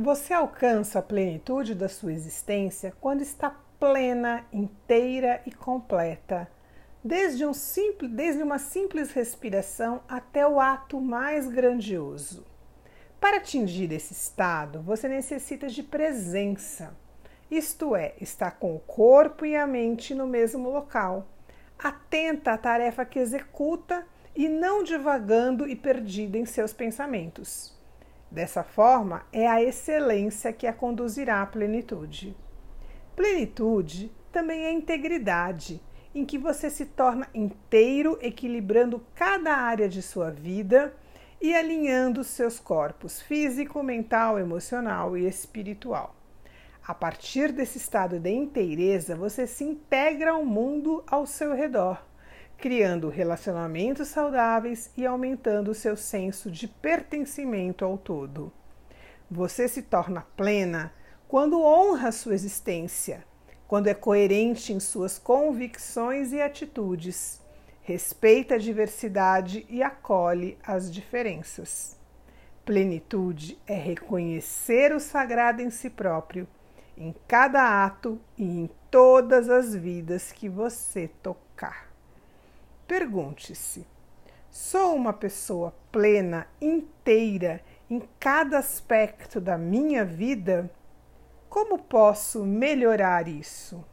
Você alcança a plenitude da sua existência quando está plena, inteira e completa, desde, um simples, desde uma simples respiração até o ato mais grandioso. Para atingir esse estado, você necessita de presença, isto é, estar com o corpo e a mente no mesmo local, atenta à tarefa que executa e não divagando e perdida em seus pensamentos. Dessa forma, é a excelência que a conduzirá à plenitude. Plenitude também é integridade, em que você se torna inteiro, equilibrando cada área de sua vida e alinhando seus corpos físico, mental, emocional e espiritual. A partir desse estado de inteireza, você se integra ao mundo ao seu redor criando relacionamentos saudáveis e aumentando seu senso de pertencimento ao todo. Você se torna plena quando honra sua existência, quando é coerente em suas convicções e atitudes, respeita a diversidade e acolhe as diferenças. Plenitude é reconhecer o sagrado em si próprio, em cada ato e em todas as vidas que você tocar. Pergunte-se: sou uma pessoa plena, inteira em cada aspecto da minha vida? Como posso melhorar isso?